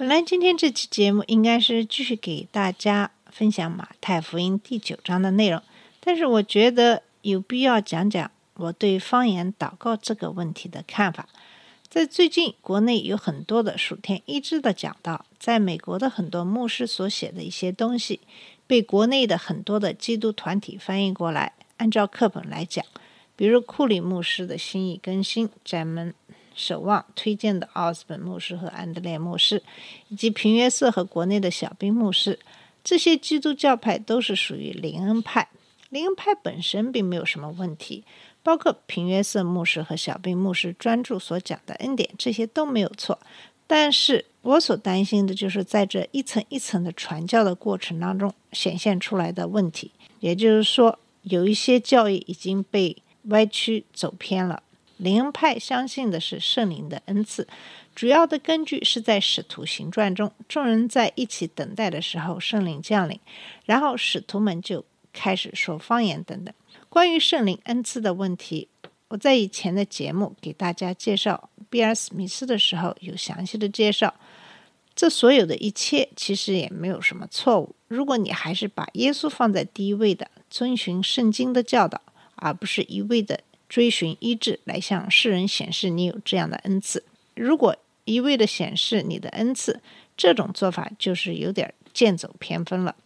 本来今天这期节目应该是继续给大家分享马太福音第九章的内容，但是我觉得有必要讲讲我对方言祷告这个问题的看法。在最近，国内有很多的属天一致的讲到，在美国的很多牧师所写的一些东西，被国内的很多的基督团体翻译过来，按照课本来讲。比如库里牧师的心意更新，咱们守望推荐的奥斯本牧师和安德烈牧师，以及平约瑟和国内的小兵牧师，这些基督教派都是属于灵恩派。灵恩派本身并没有什么问题，包括平约瑟牧师和小兵牧师专注所讲的恩典，这些都没有错。但是我所担心的就是在这一层一层的传教的过程当中显现出来的问题，也就是说，有一些教义已经被歪曲走偏了。灵派相信的是圣灵的恩赐，主要的根据是在使徒行传中，众人在一起等待的时候，圣灵降临，然后使徒们就开始说方言等等。关于圣灵恩赐的问题，我在以前的节目给大家介绍比尔·史密斯的时候有详细的介绍。这所有的一切其实也没有什么错误。如果你还是把耶稣放在第一位的，遵循圣经的教导，而不是一味的追寻医治来向世人显示你有这样的恩赐。如果一味的显示你的恩赐，这种做法就是有点剑走偏锋了。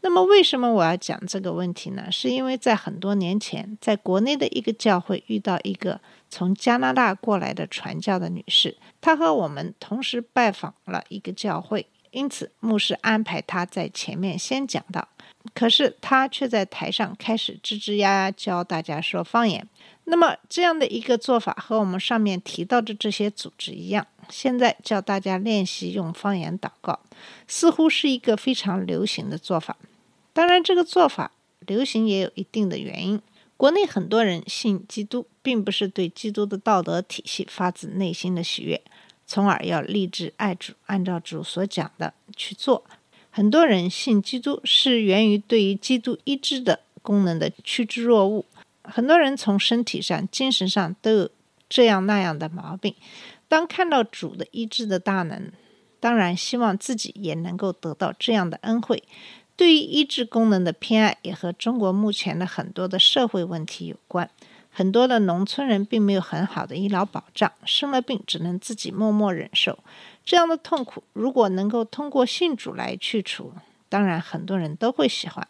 那么，为什么我要讲这个问题呢？是因为在很多年前，在国内的一个教会遇到一个从加拿大过来的传教的女士，她和我们同时拜访了一个教会，因此牧师安排她在前面先讲到。可是他却在台上开始吱吱呀呀教大家说方言。那么这样的一个做法和我们上面提到的这些组织一样，现在教大家练习用方言祷告，似乎是一个非常流行的做法。当然，这个做法流行也有一定的原因。国内很多人信基督，并不是对基督的道德体系发自内心的喜悦，从而要立志爱主，按照主所讲的去做。很多人信基督是源于对于基督医治的功能的趋之若鹜。很多人从身体上、精神上都有这样那样的毛病。当看到主的医治的大能，当然希望自己也能够得到这样的恩惠。对于医治功能的偏爱，也和中国目前的很多的社会问题有关。很多的农村人并没有很好的医疗保障，生了病只能自己默默忍受。这样的痛苦，如果能够通过信主来去除，当然很多人都会喜欢。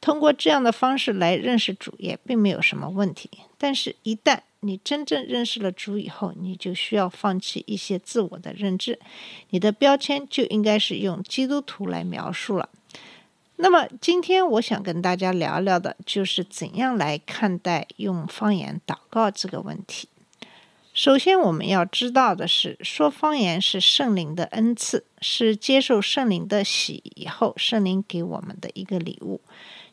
通过这样的方式来认识主，也并没有什么问题。但是，一旦你真正认识了主以后，你就需要放弃一些自我的认知，你的标签就应该是用基督徒来描述了。那么，今天我想跟大家聊聊的就是怎样来看待用方言祷告这个问题。首先，我们要知道的是，说方言是圣灵的恩赐，是接受圣灵的喜以后，圣灵给我们的一个礼物，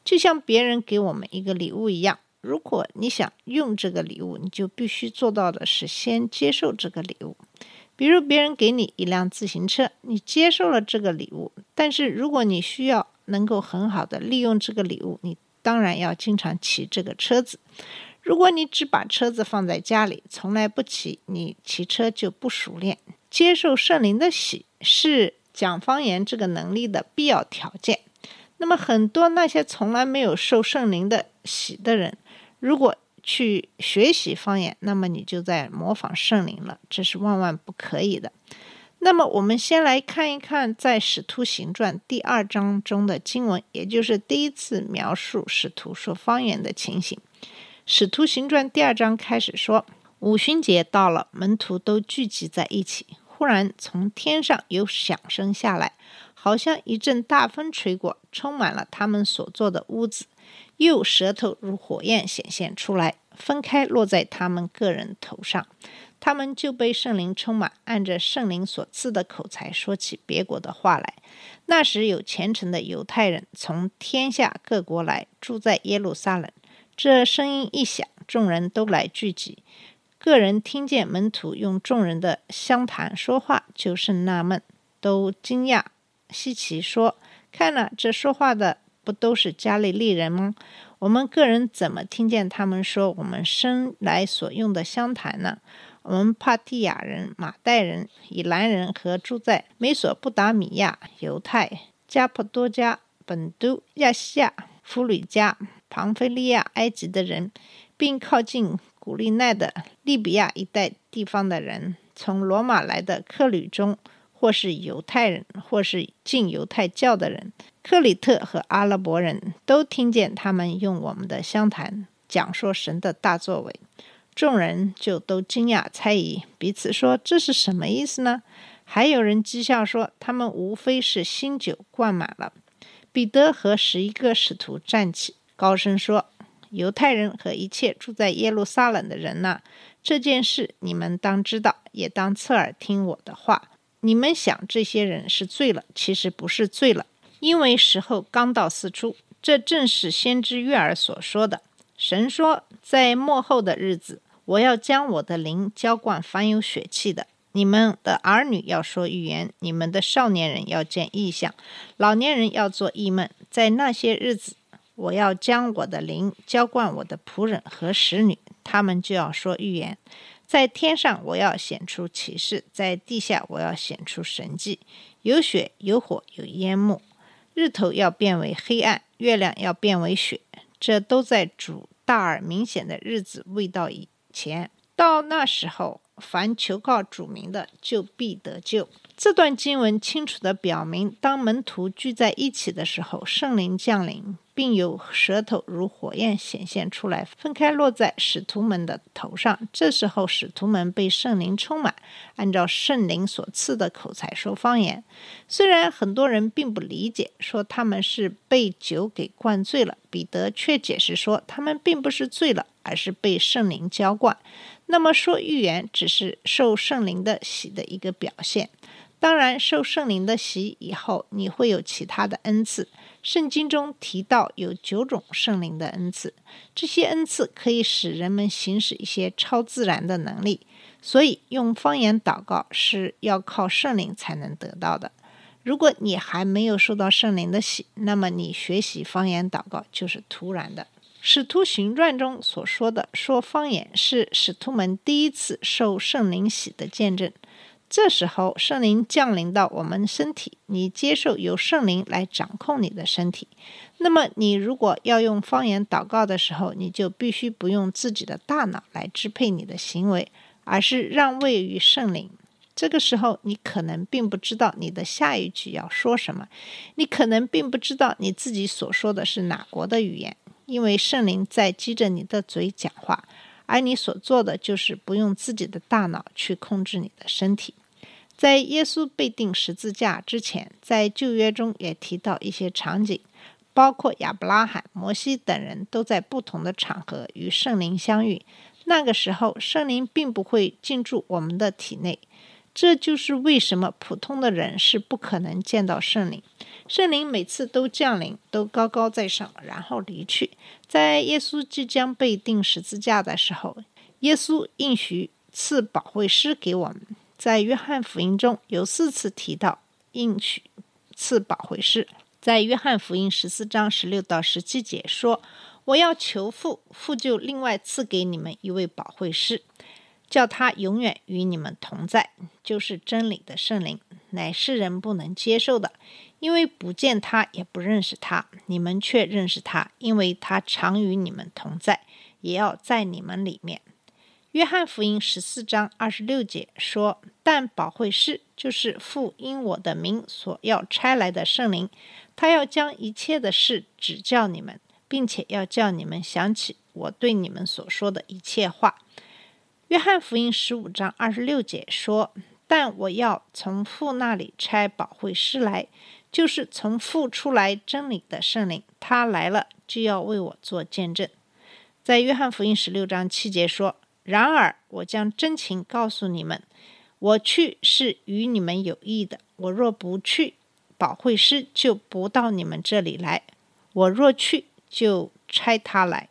就像别人给我们一个礼物一样。如果你想用这个礼物，你就必须做到的是先接受这个礼物。比如，别人给你一辆自行车，你接受了这个礼物，但是如果你需要能够很好的利用这个礼物，你当然要经常骑这个车子。如果你只把车子放在家里，从来不骑，你骑车就不熟练。接受圣灵的喜是讲方言这个能力的必要条件。那么，很多那些从来没有受圣灵的喜的人，如果去学习方言，那么你就在模仿圣灵了，这是万万不可以的。那么，我们先来看一看在《使徒行传》第二章中的经文，也就是第一次描述使徒说方言的情形。《使徒行传》第二章开始说，五旬节到了，门徒都聚集在一起。忽然从天上有响声下来，好像一阵大风吹过，充满了他们所坐的屋子。又舌头如火焰显现出来，分开落在他们个人头上。他们就被圣灵充满，按着圣灵所赐的口才说起别国的话来。那时有虔诚的犹太人从天下各国来，住在耶路撒冷。这声音一响，众人都来聚集。个人听见门徒用众人的相谈说话，就甚纳闷，都惊讶稀奇，说：“看了，这说话的不都是加利利人吗？我们个人怎么听见他们说我们生来所用的相谈呢？”我们帕提亚人、马代人、以兰人和住在美索不达米亚、犹太、加普多加、本都、亚细亚、弗吕加、庞菲利亚、埃及的人，并靠近古利奈的利比亚一带地方的人，从罗马来的客旅中，或是犹太人，或是进犹太教的人，克里特和阿拉伯人都听见他们用我们的相谈讲说神的大作为。众人就都惊讶猜疑，彼此说：“这是什么意思呢？”还有人讥笑说：“他们无非是新酒灌满了。”彼得和十一个使徒站起，高声说：“犹太人和一切住在耶路撒冷的人呐，这件事你们当知道，也当侧耳听我的话。你们想这些人是醉了，其实不是醉了，因为时候刚到四处。这正是先知约尔所说的。神说，在末后的日子。”我要将我的灵浇灌凡有血气的，你们的儿女要说预言，你们的少年人要见异象，老年人要做异梦。在那些日子，我要将我的灵浇灌我的仆人和使女，他们就要说预言。在天上，我要显出启示；在地下，我要显出神迹。有血，有火，有烟幕。日头要变为黑暗，月亮要变为血。这都在主大而明显的日子未到以。前到那时候，凡求告主名的，就必得救。这段经文清楚地表明，当门徒聚在一起的时候，圣灵降临，并有舌头如火焰显现出来，分开落在使徒们的头上。这时候，使徒们被圣灵充满，按照圣灵所赐的口才说方言。虽然很多人并不理解，说他们是被酒给灌醉了，彼得却解释说，他们并不是醉了。而是被圣灵浇灌。那么说预言只是受圣灵的洗的一个表现。当然，受圣灵的洗以后，你会有其他的恩赐。圣经中提到有九种圣灵的恩赐，这些恩赐可以使人们行使一些超自然的能力。所以，用方言祷告是要靠圣灵才能得到的。如果你还没有受到圣灵的洗，那么你学习方言祷告就是突然的。使徒行传中所说的说方言，是使徒们第一次受圣灵洗的见证。这时候，圣灵降临到我们身体，你接受由圣灵来掌控你的身体。那么，你如果要用方言祷告的时候，你就必须不用自己的大脑来支配你的行为，而是让位于圣灵。这个时候，你可能并不知道你的下一句要说什么，你可能并不知道你自己所说的是哪国的语言。因为圣灵在激着你的嘴讲话，而你所做的就是不用自己的大脑去控制你的身体。在耶稣被钉十字架之前，在旧约中也提到一些场景，包括亚伯拉罕、摩西等人都在不同的场合与圣灵相遇。那个时候，圣灵并不会进驻我们的体内。这就是为什么普通的人是不可能见到圣灵。圣灵每次都降临，都高高在上，然后离去。在耶稣即将被钉十字架的时候，耶稣应许赐保惠师给我们。在约翰福音中有四次提到应许赐保惠师。在约翰福音十四章十六到十七节说：“我要求父，父就另外赐给你们一位保惠师。”叫他永远与你们同在，就是真理的圣灵，乃世人不能接受的，因为不见他，也不认识他。你们却认识他，因为他常与你们同在，也要在你们里面。约翰福音十四章二十六节说：“但保惠师就是父因我的名所要差来的圣灵，他要将一切的事指教你们，并且要叫你们想起我对你们所说的一切话。”约翰福音十五章二十六节说：“但我要从父那里差保惠师来，就是从父出来真理的圣灵。他来了，就要为我做见证。”在约翰福音十六章七节说：“然而，我将真情告诉你们，我去是与你们有益的。我若不去，保惠师就不到你们这里来；我若去，就差他来。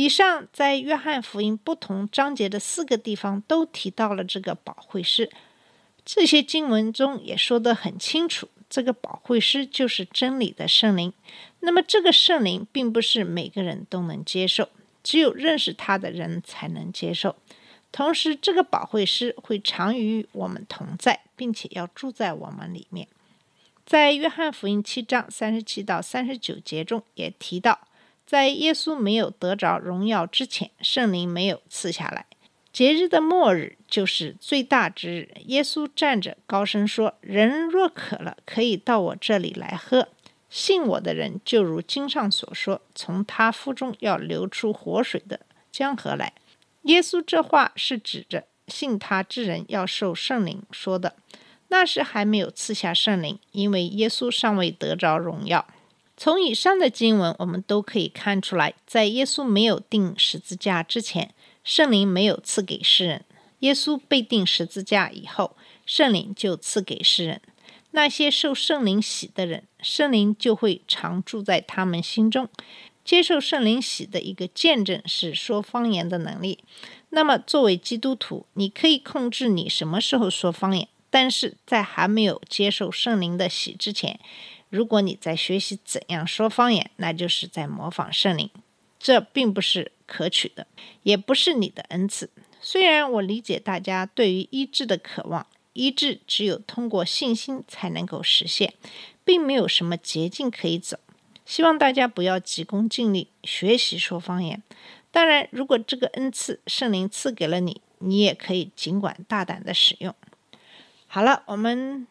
以上在约翰福音不同章节的四个地方都提到了这个保惠师，这些经文中也说得很清楚，这个保惠师就是真理的圣灵。那么，这个圣灵并不是每个人都能接受，只有认识他的人才能接受。同时，这个保惠师会常与我们同在，并且要住在我们里面。在约翰福音七章三十七到三十九节中也提到，在耶稣没有得着荣耀之前，圣灵没有赐下来。节日的末日就是最大之日。耶稣站着高声说：“人若渴了，可以到我这里来喝。信我的人，就如经上所说，从他腹中要流出活水的江河来。”耶稣这话是指着信他之人要受圣灵说的。那时还没有赐下圣灵，因为耶稣尚未得着荣耀。从以上的经文，我们都可以看出来，在耶稣没有钉十字架之前，圣灵没有赐给世人；耶稣被钉十字架以后，圣灵就赐给世人。那些受圣灵洗的人，圣灵就会常住在他们心中。接受圣灵洗的一个见证是说方言的能力。那么，作为基督徒，你可以控制你什么时候说方言，但是在还没有接受圣灵的洗之前，如果你在学习怎样说方言，那就是在模仿圣灵，这并不是可取的，也不是你的恩赐。虽然我理解大家对于医治的渴望，医治只有通过信心才能够实现，并没有什么捷径可以走。希望大家不要急功近利，学习说方言。当然，如果这个恩赐圣灵赐给了你，你也可以尽管大胆的使用。好了，我们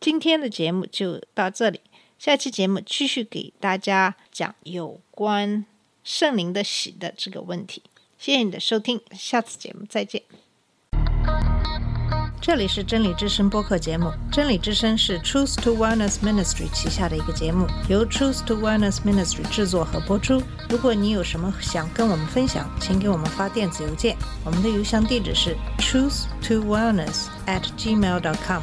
今天的节目就到这里，下期节目继续给大家讲有关圣灵的喜的这个问题。谢谢你的收听，下次节目再见。这里是真理之声播客节目。真理之声是 Truth to Wellness Ministry 旗下的一个节目，由 Truth to Wellness Ministry 制作和播出。如果你有什么想跟我们分享，请给我们发电子邮件，我们的邮箱地址是 truth to wellness at gmail dot com。